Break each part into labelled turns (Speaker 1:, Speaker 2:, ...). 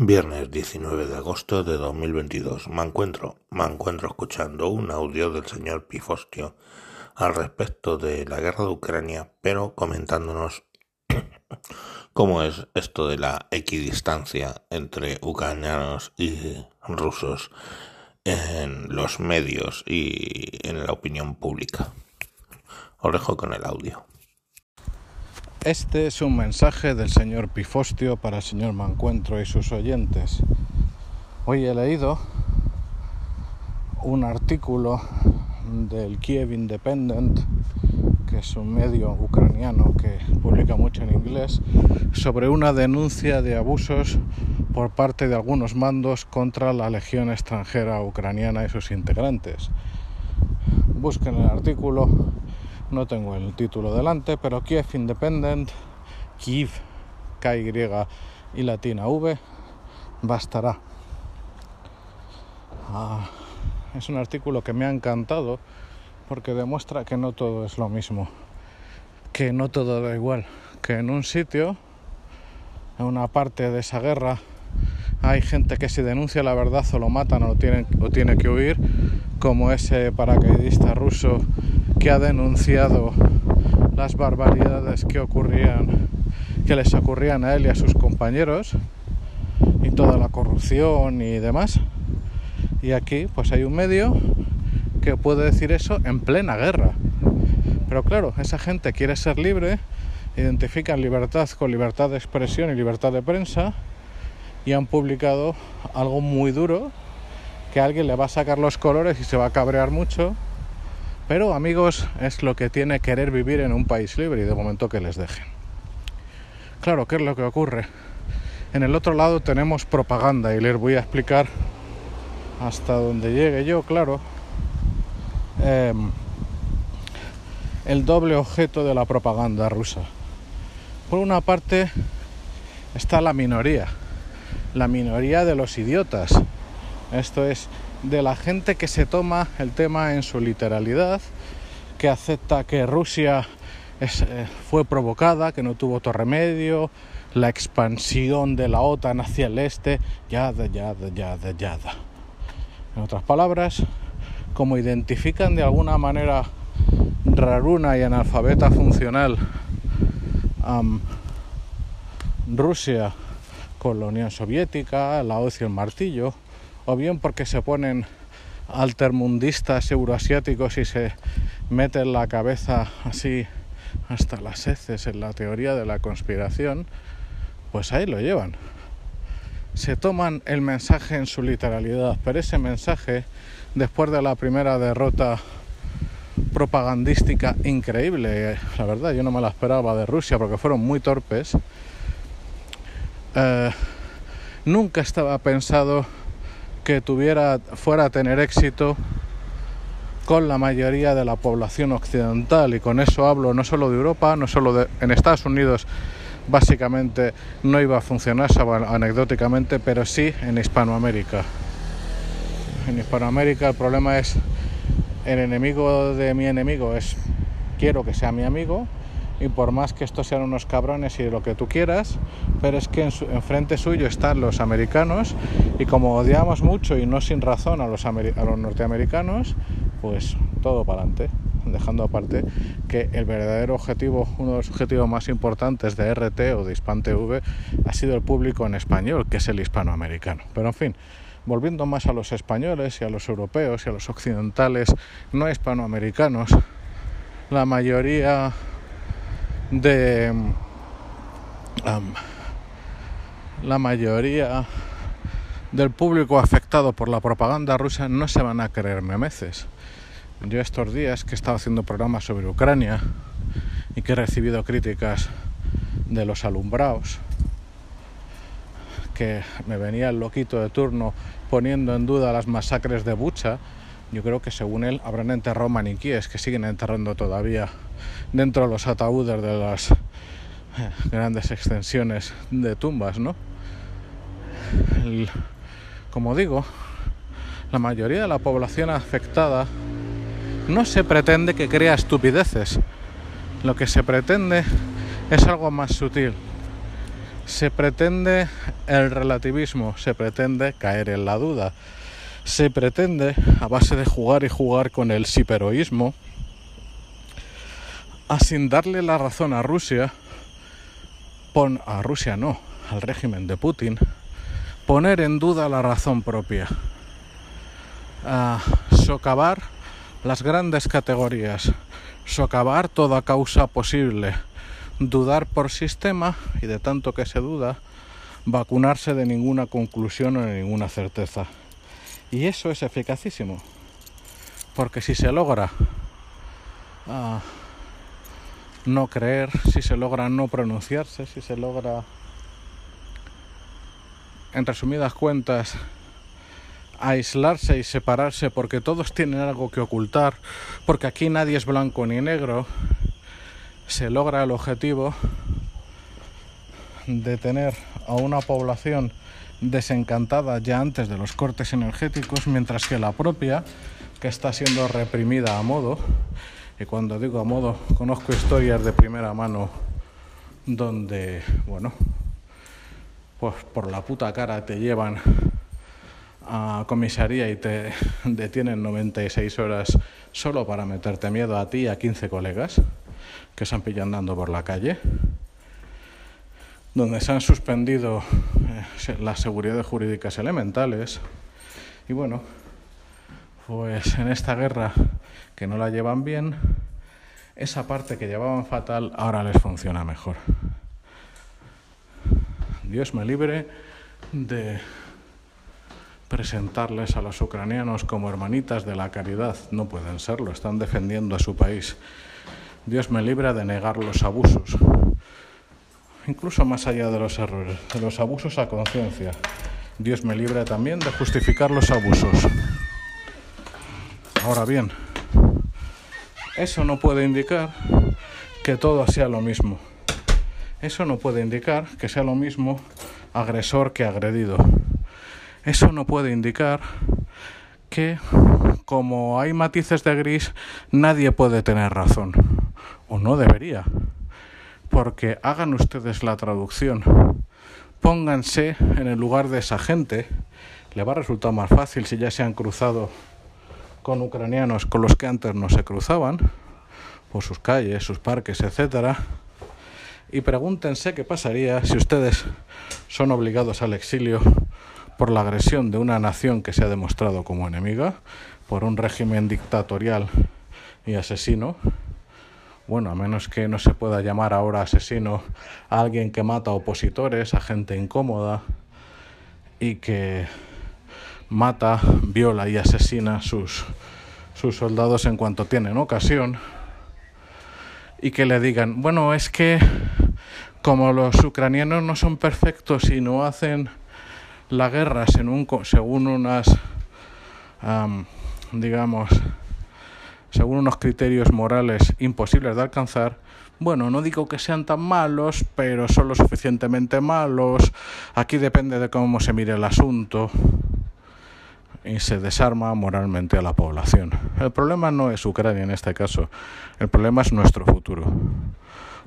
Speaker 1: Viernes diecinueve de agosto de dos mil veintidós. Me encuentro, me encuentro escuchando un audio del señor Pifostio al respecto de la guerra de Ucrania, pero comentándonos cómo es esto de la equidistancia entre ucranianos y rusos en los medios y en la opinión pública. Os dejo con el audio.
Speaker 2: Este es un mensaje del señor Pifostio para el señor Mancuentro y sus oyentes. Hoy he leído un artículo del Kiev Independent, que es un medio ucraniano que publica mucho en inglés, sobre una denuncia de abusos por parte de algunos mandos contra la Legión extranjera ucraniana y sus integrantes. Busquen el artículo no tengo el título delante, pero Kiev Independent, Kiev, KY y latina V, bastará. Ah, es un artículo que me ha encantado porque demuestra que no todo es lo mismo, que no todo da igual, que en un sitio, en una parte de esa guerra, hay gente que si denuncia la verdad o lo matan o, o tiene que huir, como ese paracaidista ruso que ha denunciado las barbaridades que ocurrían, que les ocurrían a él y a sus compañeros, y toda la corrupción y demás. Y aquí pues hay un medio que puede decir eso en plena guerra. Pero claro, esa gente quiere ser libre, identifican libertad con libertad de expresión y libertad de prensa y han publicado algo muy duro que alguien le va a sacar los colores y se va a cabrear mucho. Pero amigos, es lo que tiene querer vivir en un país libre y de momento que les dejen. Claro, ¿qué es lo que ocurre? En el otro lado tenemos propaganda y les voy a explicar hasta donde llegue yo, claro, eh, el doble objeto de la propaganda rusa. Por una parte está la minoría, la minoría de los idiotas. Esto es de la gente que se toma el tema en su literalidad, que acepta que Rusia eh, fue provocada, que no tuvo otro remedio, la expansión de la OTAN hacia el este, yada, yada, yada, yada. En otras palabras, como identifican de alguna manera raruna y analfabeta funcional um, Rusia con la Unión Soviética, la hoz y el martillo, o bien porque se ponen altermundistas euroasiáticos y se meten la cabeza así hasta las heces en la teoría de la conspiración, pues ahí lo llevan. Se toman el mensaje en su literalidad, pero ese mensaje, después de la primera derrota propagandística increíble, la verdad yo no me la esperaba de Rusia porque fueron muy torpes, eh, nunca estaba pensado que tuviera fuera a tener éxito con la mayoría de la población occidental y con eso hablo no solo de Europa, no solo de en Estados Unidos básicamente no iba a funcionar anecdóticamente, pero sí en Hispanoamérica. En Hispanoamérica el problema es el enemigo de mi enemigo es quiero que sea mi amigo y por más que estos sean unos cabrones y lo que tú quieras, pero es que en, frente suyo están los americanos y como odiamos mucho y no sin razón a los, a los norteamericanos, pues todo para adelante, dejando aparte que el verdadero objetivo, uno de los objetivos más importantes de RT o de Hispan TV ha sido el público en español, que es el hispanoamericano. Pero en fin, volviendo más a los españoles y a los europeos y a los occidentales no hispanoamericanos, la mayoría de la mayoría del público afectado por la propaganda rusa no se van a creer memeces. Yo estos días que he estado haciendo programas sobre Ucrania y que he recibido críticas de los alumbrados, que me venía el loquito de turno poniendo en duda las masacres de Bucha, yo creo que según él habrán enterrado maniquíes que siguen enterrando todavía dentro de los ataúdes de las eh, grandes extensiones de tumbas, ¿no? como digo, la mayoría de la población afectada no se pretende que crea estupideces. Lo que se pretende es algo más sutil. Se pretende el relativismo, se pretende caer en la duda, se pretende, a base de jugar y jugar con el siperoísmo, a sin darle la razón a Rusia, pon, a Rusia no, al régimen de Putin, poner en duda la razón propia, a socavar las grandes categorías, socavar toda causa posible, dudar por sistema y de tanto que se duda, vacunarse de ninguna conclusión o de ninguna certeza. Y eso es eficacísimo, porque si se logra uh, no creer, si se logra no pronunciarse, si se logra, en resumidas cuentas, aislarse y separarse porque todos tienen algo que ocultar, porque aquí nadie es blanco ni negro, se logra el objetivo de tener a una población desencantada ya antes de los cortes energéticos, mientras que la propia, que está siendo reprimida a modo, y cuando digo a modo, conozco historias de primera mano donde, bueno, pues por la puta cara te llevan a comisaría y te detienen 96 horas solo para meterte miedo a ti y a 15 colegas que se han pillado andando por la calle, donde se han suspendido eh, las seguridades jurídicas elementales. Y bueno, pues en esta guerra que no la llevan bien, esa parte que llevaban fatal ahora les funciona mejor. Dios me libre de presentarles a los ucranianos como hermanitas de la caridad. No pueden serlo, están defendiendo a su país. Dios me libre de negar los abusos, incluso más allá de los errores, de los abusos a conciencia. Dios me libre también de justificar los abusos. Ahora bien, eso no puede indicar que todo sea lo mismo. Eso no puede indicar que sea lo mismo agresor que agredido. Eso no puede indicar que como hay matices de gris, nadie puede tener razón. O no debería. Porque hagan ustedes la traducción. Pónganse en el lugar de esa gente. Le va a resultar más fácil si ya se han cruzado con ucranianos con los que antes no se cruzaban, por sus calles, sus parques, etcétera. Y pregúntense qué pasaría si ustedes son obligados al exilio por la agresión de una nación que se ha demostrado como enemiga, por un régimen dictatorial y asesino. Bueno, a menos que no se pueda llamar ahora asesino a alguien que mata opositores, a gente incómoda y que mata, viola y asesina a sus, sus soldados en cuanto tienen ocasión. Y que le digan, bueno, es que como los ucranianos no son perfectos y no hacen la guerra según, según unas, digamos, según unos criterios morales imposibles de alcanzar, bueno, no digo que sean tan malos, pero son lo suficientemente malos. Aquí depende de cómo se mire el asunto. Y se desarma moralmente a la población. El problema no es Ucrania en este caso, el problema es nuestro futuro.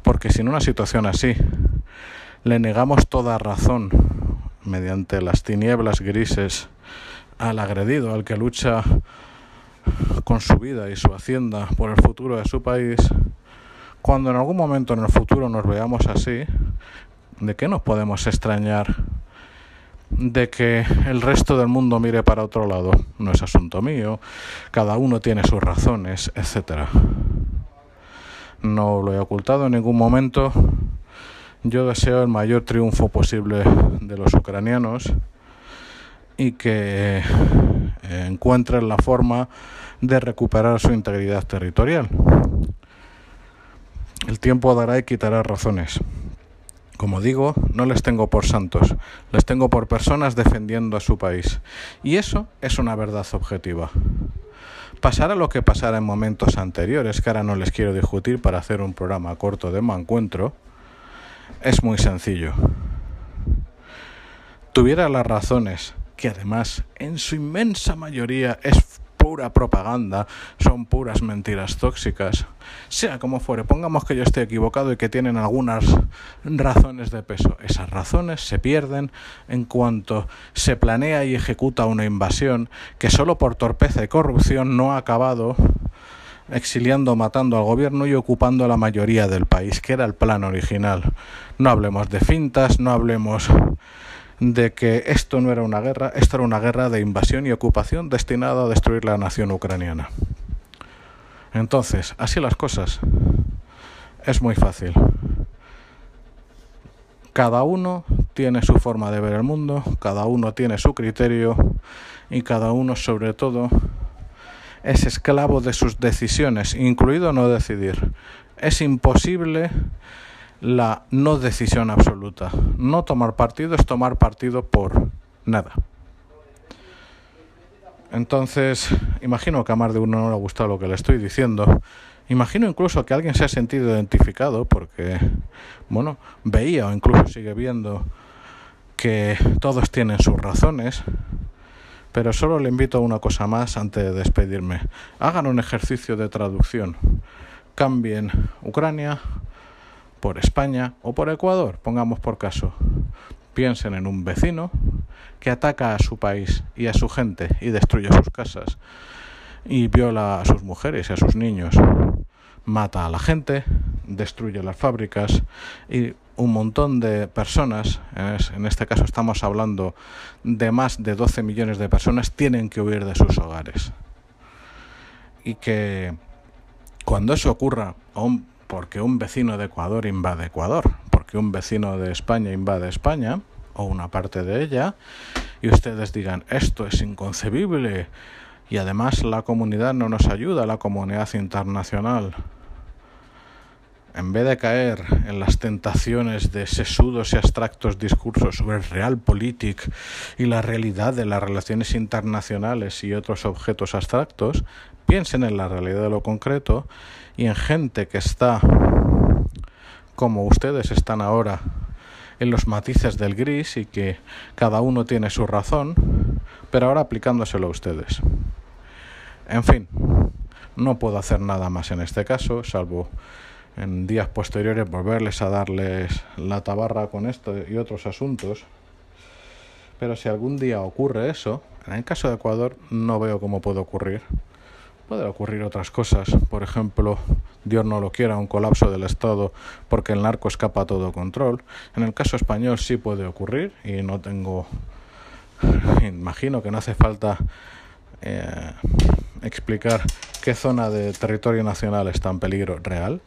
Speaker 2: Porque si en una situación así le negamos toda razón mediante las tinieblas grises al agredido, al que lucha con su vida y su hacienda por el futuro de su país, cuando en algún momento en el futuro nos veamos así, ¿de qué nos podemos extrañar? de que el resto del mundo mire para otro lado. No es asunto mío, cada uno tiene sus razones, etc. No lo he ocultado en ningún momento yo deseo el mayor triunfo posible de los ucranianos y que encuentren la forma de recuperar su integridad territorial. El tiempo dará y quitará razones. Como digo, no les tengo por santos, les tengo por personas defendiendo a su país. Y eso es una verdad objetiva. Pasará lo que pasara en momentos anteriores, que ahora no les quiero discutir para hacer un programa corto de encuentro, es muy sencillo. Tuviera las razones, que además en su inmensa mayoría es pura propaganda, son puras mentiras tóxicas. Sea como fuere, pongamos que yo esté equivocado y que tienen algunas razones de peso. Esas razones se pierden en cuanto se planea y ejecuta una invasión que solo por torpeza y corrupción no ha acabado exiliando, matando al gobierno y ocupando la mayoría del país, que era el plan original. No hablemos de fintas, no hablemos de que esto no era una guerra, esto era una guerra de invasión y ocupación destinada a destruir la nación ucraniana. Entonces, así las cosas. Es muy fácil. Cada uno tiene su forma de ver el mundo, cada uno tiene su criterio y cada uno sobre todo es esclavo de sus decisiones, incluido no decidir. Es imposible la no decisión absoluta. No tomar partido es tomar partido por nada. Entonces, imagino que a más de uno no le ha gustado lo que le estoy diciendo. Imagino incluso que alguien se ha sentido identificado porque, bueno, veía o incluso sigue viendo que todos tienen sus razones pero solo le invito a una cosa más antes de despedirme. Hagan un ejercicio de traducción. Cambien Ucrania por España o por Ecuador, pongamos por caso. Piensen en un vecino que ataca a su país y a su gente y destruye sus casas y viola a sus mujeres y a sus niños. Mata a la gente, destruye las fábricas y un montón de personas, en este caso estamos hablando de más de 12 millones de personas, tienen que huir de sus hogares. Y que cuando eso ocurra, porque un vecino de Ecuador invade Ecuador, porque un vecino de España invade España, o una parte de ella, y ustedes digan, esto es inconcebible, y además la comunidad no nos ayuda, la comunidad internacional, en vez de caer en las tentaciones de sesudos y abstractos discursos sobre el realpolitik y la realidad de las relaciones internacionales y otros objetos abstractos, piensen en la realidad de lo concreto y en gente que está, como ustedes están ahora, en los matices del gris y que cada uno tiene su razón, pero ahora aplicándoselo a ustedes. En fin, no puedo hacer nada más en este caso, salvo en días posteriores volverles a darles la tabarra con esto y otros asuntos. Pero si algún día ocurre eso, en el caso de Ecuador no veo cómo puede ocurrir. Pueden ocurrir otras cosas, por ejemplo, Dios no lo quiera, un colapso del Estado porque el narco escapa a todo control. En el caso español sí puede ocurrir y no tengo, imagino que no hace falta eh, explicar qué zona de territorio nacional está en peligro real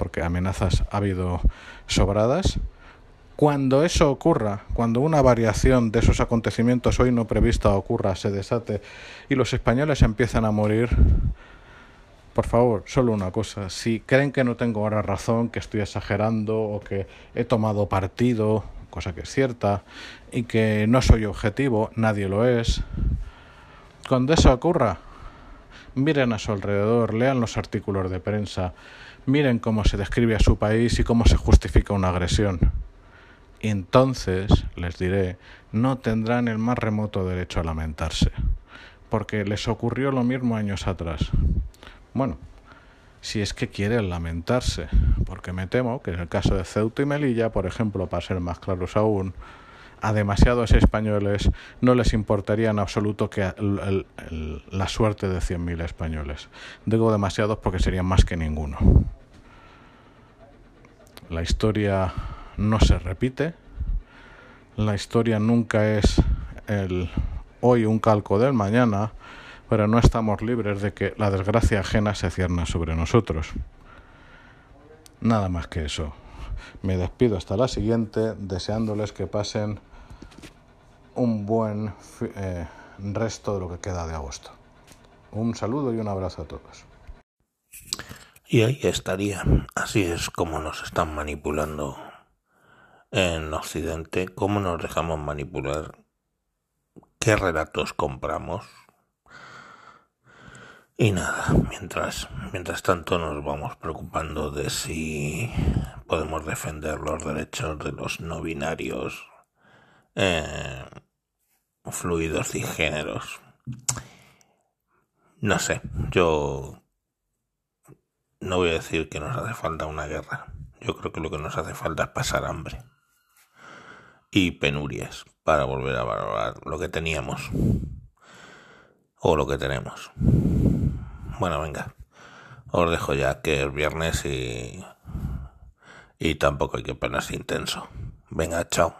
Speaker 2: porque amenazas ha habido sobradas. Cuando eso ocurra, cuando una variación de esos acontecimientos hoy no prevista ocurra, se desate y los españoles empiezan a morir, por favor, solo una cosa, si creen que no tengo ahora razón, que estoy exagerando o que he tomado partido, cosa que es cierta, y que no soy objetivo, nadie lo es, cuando eso ocurra, miren a su alrededor, lean los artículos de prensa, Miren cómo se describe a su país y cómo se justifica una agresión. Entonces, les diré, no tendrán el más remoto derecho a lamentarse, porque les ocurrió lo mismo años atrás. Bueno, si es que quieren lamentarse, porque me temo que en el caso de Ceuta y Melilla, por ejemplo, para ser más claros aún, a demasiados españoles no les importaría en absoluto que la suerte de 100.000 españoles. Digo demasiados porque serían más que ninguno. La historia no se repite, la historia nunca es el hoy un calco del mañana, pero no estamos libres de que la desgracia ajena se cierna sobre nosotros. Nada más que eso. Me despido hasta la siguiente, deseándoles que pasen un buen eh, resto de lo que queda de agosto. Un saludo y un abrazo a todos.
Speaker 1: Y ahí estaría. Así es como nos están manipulando en Occidente, cómo nos dejamos manipular, qué relatos compramos. Y nada, mientras, mientras tanto nos vamos preocupando de si podemos defender los derechos de los no binarios eh, fluidos y géneros. No sé, yo no voy a decir que nos hace falta una guerra. Yo creo que lo que nos hace falta es pasar hambre y penurias para volver a valorar lo que teníamos o lo que tenemos. Bueno, venga, os dejo ya que es viernes y, y tampoco hay que ponerse intenso. Venga, chao.